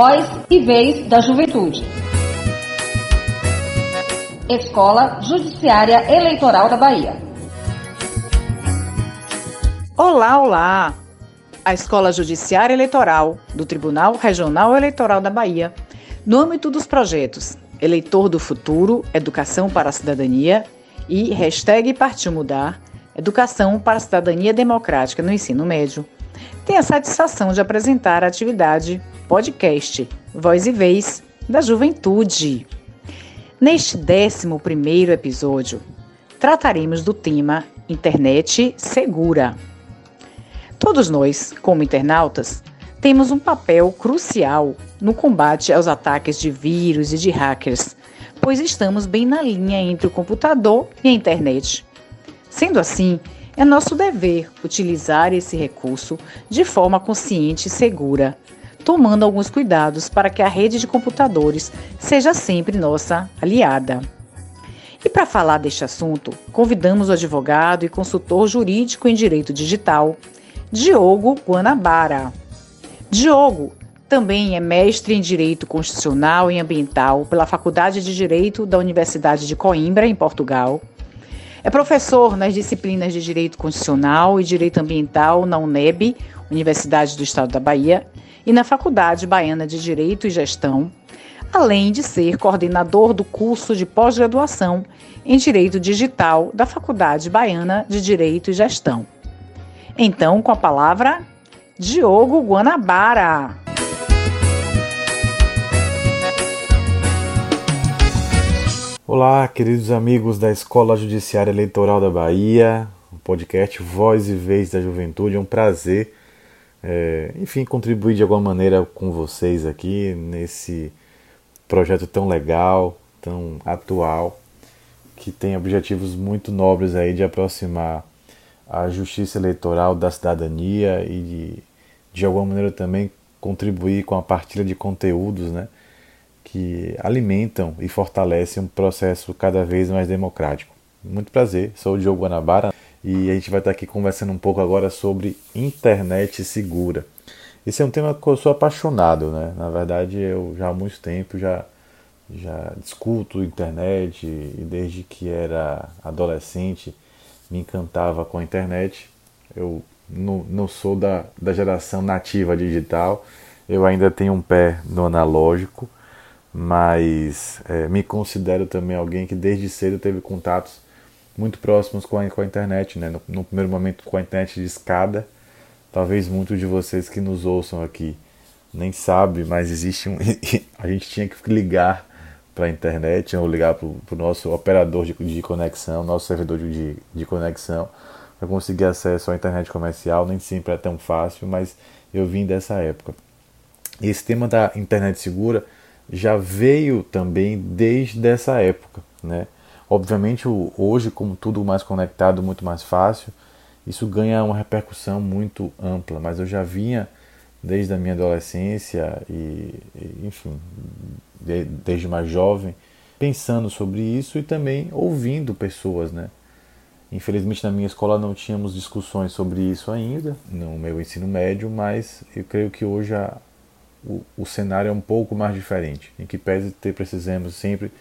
Voz e Vez da Juventude. Escola Judiciária Eleitoral da Bahia. Olá, olá! A Escola Judiciária Eleitoral do Tribunal Regional Eleitoral da Bahia, no âmbito dos projetos Eleitor do Futuro, Educação para a Cidadania e hashtag Partiu Mudar, Educação para a Cidadania Democrática no Ensino Médio, tem a satisfação de apresentar a atividade podcast Voz e Vez da Juventude. Neste 11 episódio, trataremos do tema Internet Segura. Todos nós, como internautas, temos um papel crucial no combate aos ataques de vírus e de hackers, pois estamos bem na linha entre o computador e a internet. Sendo assim, é nosso dever utilizar esse recurso de forma consciente e segura, tomando alguns cuidados para que a rede de computadores seja sempre nossa aliada. E para falar deste assunto, convidamos o advogado e consultor jurídico em direito digital, Diogo Guanabara. Diogo também é mestre em Direito Constitucional e Ambiental pela Faculdade de Direito da Universidade de Coimbra, em Portugal é professor nas disciplinas de Direito Constitucional e Direito Ambiental na UNEB, Universidade do Estado da Bahia, e na Faculdade Baiana de Direito e Gestão, além de ser coordenador do curso de pós-graduação em Direito Digital da Faculdade Baiana de Direito e Gestão. Então, com a palavra, Diogo Guanabara. Olá, queridos amigos da Escola Judiciária Eleitoral da Bahia, o podcast Voz e Vez da Juventude. É um prazer, é, enfim, contribuir de alguma maneira com vocês aqui nesse projeto tão legal, tão atual, que tem objetivos muito nobres aí de aproximar a justiça eleitoral da cidadania e de, de alguma maneira também contribuir com a partilha de conteúdos, né? Que alimentam e fortalecem um processo cada vez mais democrático. Muito prazer, sou o Diogo Guanabara e a gente vai estar aqui conversando um pouco agora sobre internet segura. Esse é um tema que eu sou apaixonado, né? Na verdade, eu já há muito tempo já já discuto internet e desde que era adolescente me encantava com a internet. Eu não, não sou da, da geração nativa digital, eu ainda tenho um pé no analógico, mas é, me considero também alguém que desde cedo teve contatos muito próximos com a, com a internet, né? No, no, primeiro momento com a internet de escada. Talvez muitos de vocês que nos ouçam aqui nem sabe, mas existe um. a gente tinha que ligar para a internet, ou ligar para o nosso operador de, de, conexão, nosso servidor de, de conexão, para conseguir acesso à internet comercial. Nem sempre é tão fácil, mas eu vim dessa época. E esse tema da internet segura já veio também desde essa época, né? Obviamente hoje, como tudo mais conectado, muito mais fácil, isso ganha uma repercussão muito ampla, mas eu já vinha desde a minha adolescência e, enfim, de, desde mais jovem, pensando sobre isso e também ouvindo pessoas, né? Infelizmente na minha escola não tínhamos discussões sobre isso ainda, no meu ensino médio, mas eu creio que hoje a, o, o cenário é um pouco mais diferente, em que pese ter precisamos sempre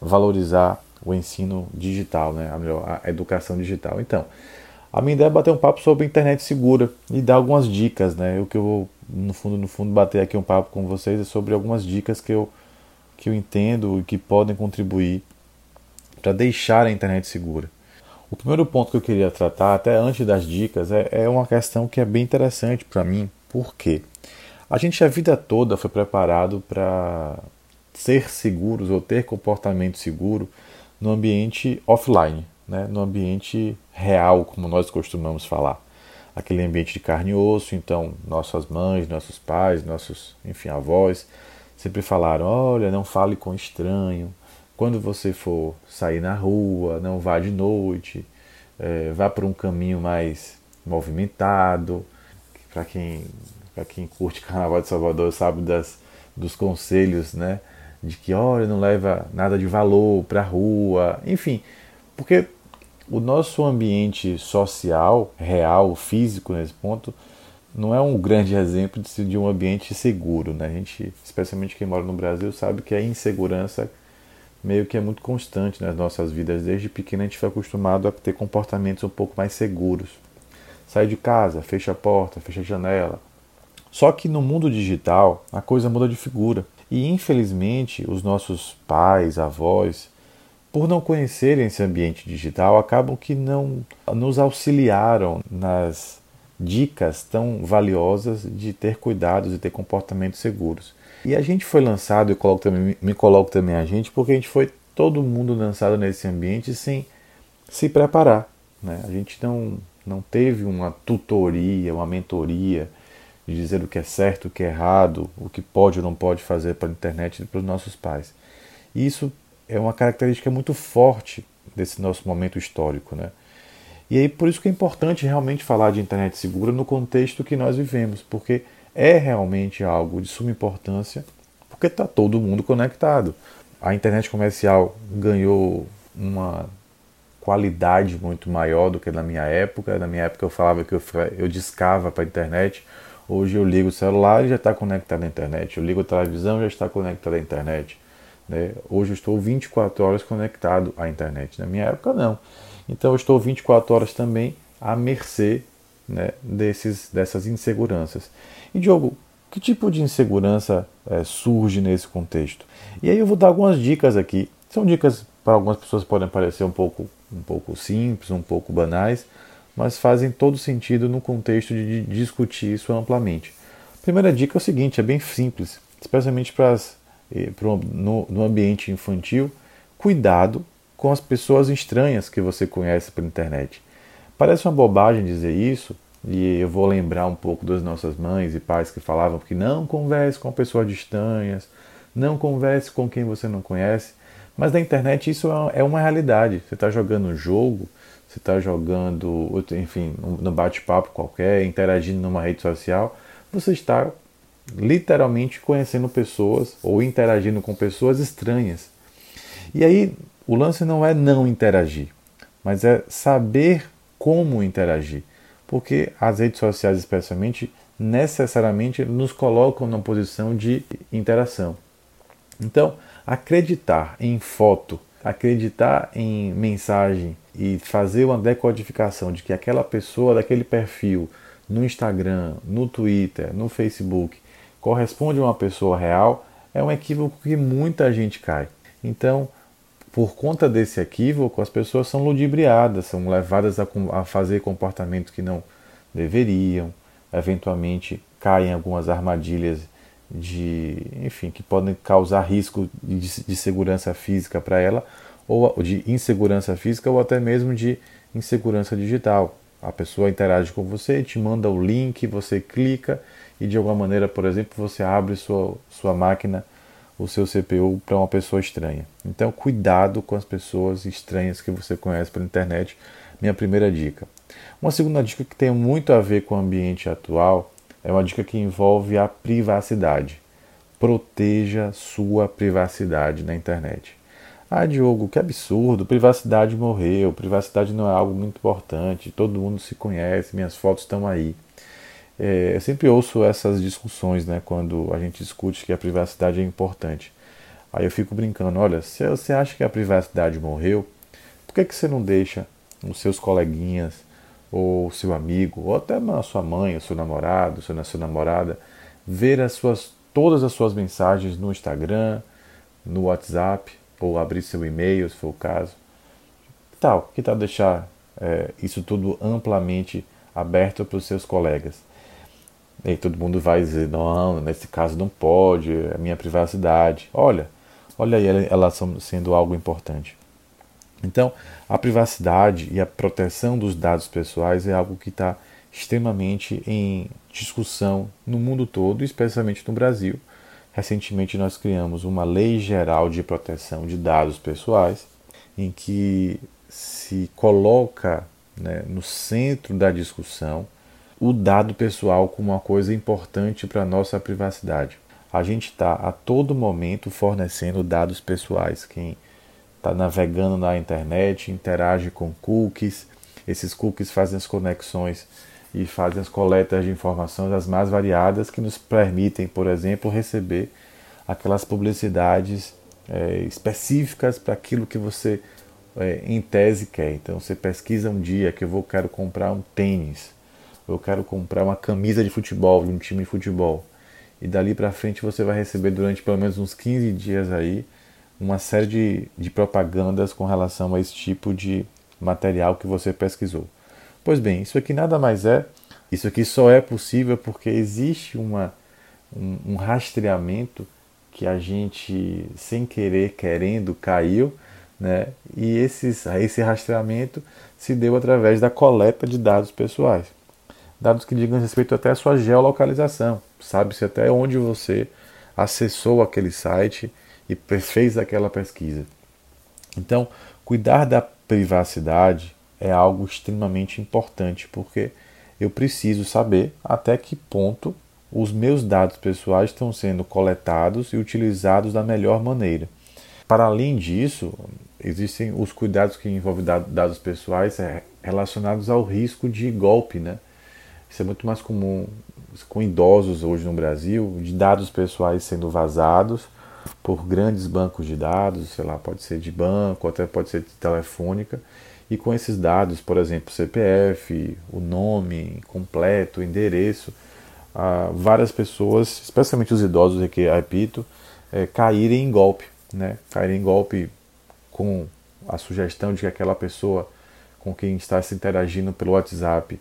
valorizar o ensino digital, né? a, melhor, a educação digital. Então, a minha ideia é bater um papo sobre internet segura e dar algumas dicas, né? O que eu vou, no fundo, no fundo, bater aqui um papo com vocês é sobre algumas dicas que eu, que eu entendo e que podem contribuir para deixar a internet segura. O primeiro ponto que eu queria tratar, até antes das dicas, é, é uma questão que é bem interessante para mim. Por quê? A gente a vida toda foi preparado para ser seguros ou ter comportamento seguro no ambiente offline, né? no ambiente real, como nós costumamos falar. Aquele ambiente de carne e osso, então nossas mães, nossos pais, nossos, enfim, avós sempre falaram: olha, não fale com estranho. Quando você for sair na rua, não vá de noite, é, vá por um caminho mais movimentado. Para quem para quem curte Carnaval de Salvador sabe das, dos conselhos, né? De que, olha, não leva nada de valor para a rua, enfim, porque o nosso ambiente social, real, físico nesse ponto, não é um grande exemplo de, de um ambiente seguro. Né? A gente, especialmente quem mora no Brasil, sabe que a insegurança meio que é muito constante nas nossas vidas. Desde pequeno a gente foi acostumado a ter comportamentos um pouco mais seguros. Sai de casa, fecha a porta, fecha a janela. Só que no mundo digital a coisa muda de figura. E infelizmente os nossos pais, avós, por não conhecerem esse ambiente digital, acabam que não nos auxiliaram nas dicas tão valiosas de ter cuidados e ter comportamentos seguros. E a gente foi lançado, eu coloco também, me coloco também a gente, porque a gente foi todo mundo lançado nesse ambiente sem se preparar. Né? A gente não, não teve uma tutoria, uma mentoria de dizer o que é certo, o que é errado, o que pode ou não pode fazer para a internet e para os nossos pais. E isso é uma característica muito forte desse nosso momento histórico. Né? E aí por isso que é importante realmente falar de internet segura no contexto que nós vivemos, porque é realmente algo de suma importância, porque está todo mundo conectado. A internet comercial ganhou uma qualidade muito maior do que na minha época. Na minha época eu falava que eu, eu discava para a internet. Hoje eu ligo o celular e já está conectado à internet. Eu ligo a televisão já está conectado à internet. Né? Hoje eu estou 24 horas conectado à internet. Na minha época não. Então eu estou 24 horas também à mercê né, desses, dessas inseguranças. E Diogo, que tipo de insegurança é, surge nesse contexto? E aí eu vou dar algumas dicas aqui. São dicas para algumas pessoas podem parecer um pouco, um pouco simples, um pouco banais, mas fazem todo sentido no contexto de discutir isso amplamente. A primeira dica é o seguinte, é bem simples, especialmente para eh, no, no ambiente infantil, cuidado com as pessoas estranhas que você conhece pela internet. Parece uma bobagem dizer isso, e eu vou lembrar um pouco das nossas mães e pais que falavam que não converse com pessoas estranhas, não converse com quem você não conhece. Mas na internet isso é uma realidade. Você está jogando um jogo, você está jogando, enfim, no bate-papo qualquer, interagindo numa rede social, você está literalmente conhecendo pessoas ou interagindo com pessoas estranhas. E aí o lance não é não interagir, mas é saber como interagir. Porque as redes sociais, especialmente, necessariamente nos colocam numa posição de interação. Então, acreditar em foto, acreditar em mensagem e fazer uma decodificação de que aquela pessoa daquele perfil no Instagram, no Twitter, no Facebook corresponde a uma pessoa real é um equívoco que muita gente cai. Então, por conta desse equívoco, as pessoas são ludibriadas, são levadas a, a fazer comportamentos que não deveriam, eventualmente caem em algumas armadilhas de, enfim, que podem causar risco de, de segurança física para ela, ou de insegurança física, ou até mesmo de insegurança digital. A pessoa interage com você, te manda o link, você clica e de alguma maneira, por exemplo, você abre sua, sua máquina o seu CPU para uma pessoa estranha. Então, cuidado com as pessoas estranhas que você conhece pela internet. Minha primeira dica. Uma segunda dica que tem muito a ver com o ambiente atual é uma dica que envolve a privacidade. Proteja sua privacidade na internet. Ah, Diogo, que absurdo, privacidade morreu, privacidade não é algo muito importante, todo mundo se conhece, minhas fotos estão aí. É, eu sempre ouço essas discussões, né, quando a gente discute que a privacidade é importante. Aí eu fico brincando, olha, se você acha que a privacidade morreu, por que, que você não deixa os seus coleguinhas, ou seu amigo, ou até a sua mãe, o seu namorado, a sua namorada, ver as suas, todas as suas mensagens no Instagram, no WhatsApp, ou abrir seu e-mail, se for o caso. Tal? Que tal deixar é, isso tudo amplamente aberto para os seus colegas? E todo mundo vai dizer, não, nesse caso não pode, é minha privacidade. Olha, olha aí ela sendo algo importante. Então, a privacidade e a proteção dos dados pessoais é algo que está extremamente em discussão no mundo todo, especialmente no Brasil. Recentemente nós criamos uma lei geral de proteção de dados pessoais, em que se coloca né, no centro da discussão o dado pessoal como uma coisa importante para a nossa privacidade. A gente está a todo momento fornecendo dados pessoais. Quem está navegando na internet interage com cookies, esses cookies fazem as conexões e fazem as coletas de informações as mais variadas que nos permitem, por exemplo, receber aquelas publicidades é, específicas para aquilo que você é, em tese quer. Então você pesquisa um dia que eu vou quero comprar um tênis, eu quero comprar uma camisa de futebol de um time de futebol. E dali para frente você vai receber durante pelo menos uns 15 dias aí uma série de, de propagandas com relação a esse tipo de material que você pesquisou. Pois bem, isso aqui nada mais é, isso aqui só é possível porque existe uma, um, um rastreamento que a gente, sem querer, querendo, caiu, né? e esses, esse rastreamento se deu através da coleta de dados pessoais. Dados que digam respeito até à sua geolocalização, sabe-se até onde você acessou aquele site e fez aquela pesquisa. Então, cuidar da privacidade é algo extremamente importante, porque eu preciso saber até que ponto os meus dados pessoais estão sendo coletados e utilizados da melhor maneira. Para além disso, existem os cuidados que envolvem dados pessoais é, relacionados ao risco de golpe, né? Isso é muito mais comum com idosos hoje no Brasil, de dados pessoais sendo vazados por grandes bancos de dados, sei lá, pode ser de banco, até pode ser de telefônica, e com esses dados, por exemplo, CPF, o nome completo, o endereço, várias pessoas, especialmente os idosos, aqui, repito, é, caírem em golpe, né? caírem em golpe com a sugestão de que aquela pessoa com quem está se interagindo pelo WhatsApp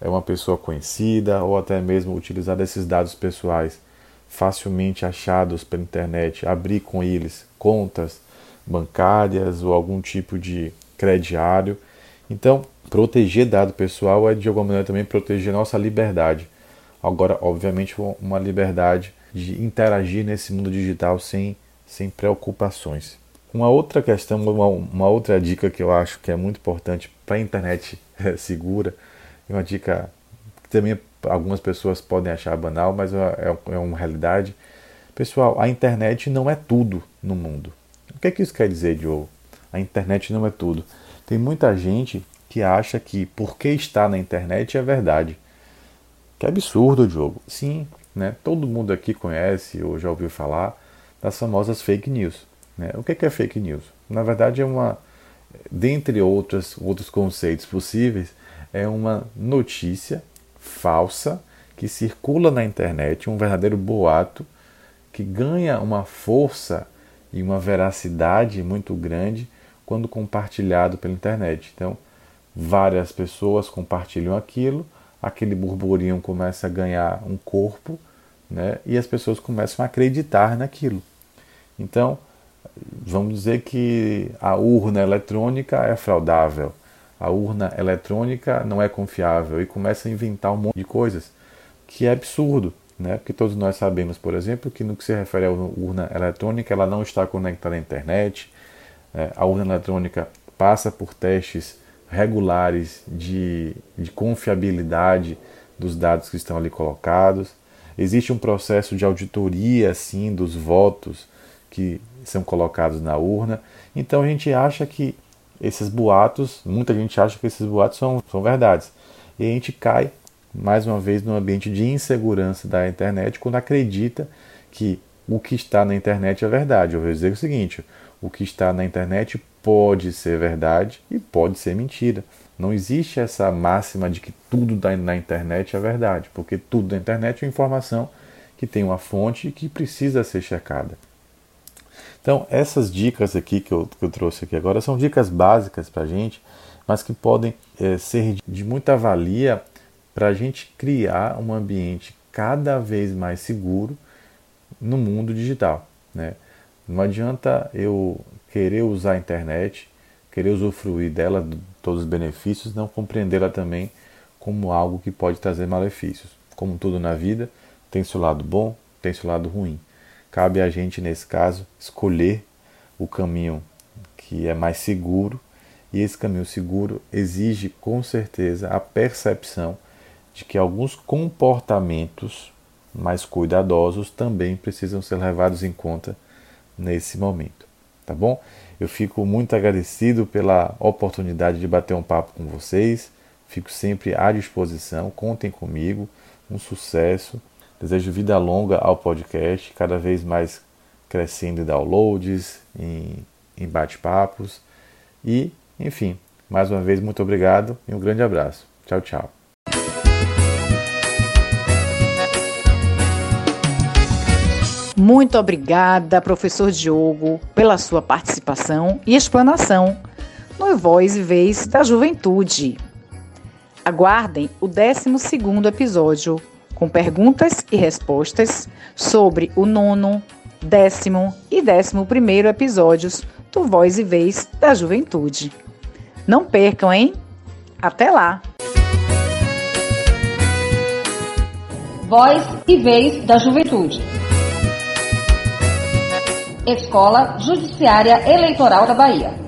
é uma pessoa conhecida ou até mesmo utilizar esses dados pessoais facilmente achados pela internet, abrir com eles contas bancárias ou algum tipo de crediário. Então, proteger dado pessoal é de alguma maneira também proteger nossa liberdade Agora, obviamente, uma liberdade de interagir nesse mundo digital sem, sem preocupações. Uma outra questão, uma, uma outra dica que eu acho que é muito importante para a internet segura, uma dica que também algumas pessoas podem achar banal, mas é, é, é uma realidade. Pessoal, a internet não é tudo no mundo. O que, é que isso quer dizer, Diogo? A internet não é tudo. Tem muita gente que acha que porque está na internet é verdade. Que absurdo, Diogo. Sim, né? todo mundo aqui conhece ou já ouviu falar das famosas fake news. Né? O que é fake news? Na verdade, é uma, dentre outras, outros conceitos possíveis, é uma notícia falsa que circula na internet, um verdadeiro boato que ganha uma força e uma veracidade muito grande quando compartilhado pela internet. Então, várias pessoas compartilham aquilo aquele burburinho começa a ganhar um corpo né, e as pessoas começam a acreditar naquilo. Então, vamos dizer que a urna eletrônica é fraudável, a urna eletrônica não é confiável e começa a inventar um monte de coisas que é absurdo, né? Porque todos nós sabemos, por exemplo, que no que se refere à urna eletrônica, ela não está conectada à internet. É, a urna eletrônica passa por testes regulares de, de confiabilidade dos dados que estão ali colocados. Existe um processo de auditoria, sim, dos votos que são colocados na urna. Então a gente acha que esses boatos, muita gente acha que esses boatos são, são verdades. E a gente cai, mais uma vez, no ambiente de insegurança da internet quando acredita que o que está na internet é verdade. Eu vou dizer o seguinte: o que está na internet pode ser verdade e pode ser mentira. Não existe essa máxima de que tudo na internet é verdade, porque tudo na internet é informação que tem uma fonte que precisa ser checada. Então, essas dicas aqui que eu, que eu trouxe aqui agora são dicas básicas para a gente, mas que podem é, ser de muita valia para a gente criar um ambiente cada vez mais seguro no mundo digital. Né? Não adianta eu querer usar a internet, querer usufruir dela, de todos os benefícios, não compreendê-la também como algo que pode trazer malefícios. Como tudo na vida, tem seu lado bom, tem seu lado ruim. Cabe a gente, nesse caso, escolher o caminho que é mais seguro, e esse caminho seguro exige com certeza a percepção de que alguns comportamentos mais cuidadosos também precisam ser levados em conta nesse momento, tá bom? Eu fico muito agradecido pela oportunidade de bater um papo com vocês, Fico sempre à disposição, contem comigo, um sucesso. Desejo vida longa ao podcast, cada vez mais crescendo em downloads, em, em bate-papos. E, enfim, mais uma vez, muito obrigado e um grande abraço. Tchau, tchau. Muito obrigada, professor Diogo, pela sua participação e explanação no Voz e Vez da Juventude. Aguardem o 12 episódio, com perguntas e respostas sobre o nono, décimo e décimo primeiro episódios do Voz e Vez da Juventude. Não percam, hein? Até lá! Voz e Vez da Juventude. Escola Judiciária Eleitoral da Bahia.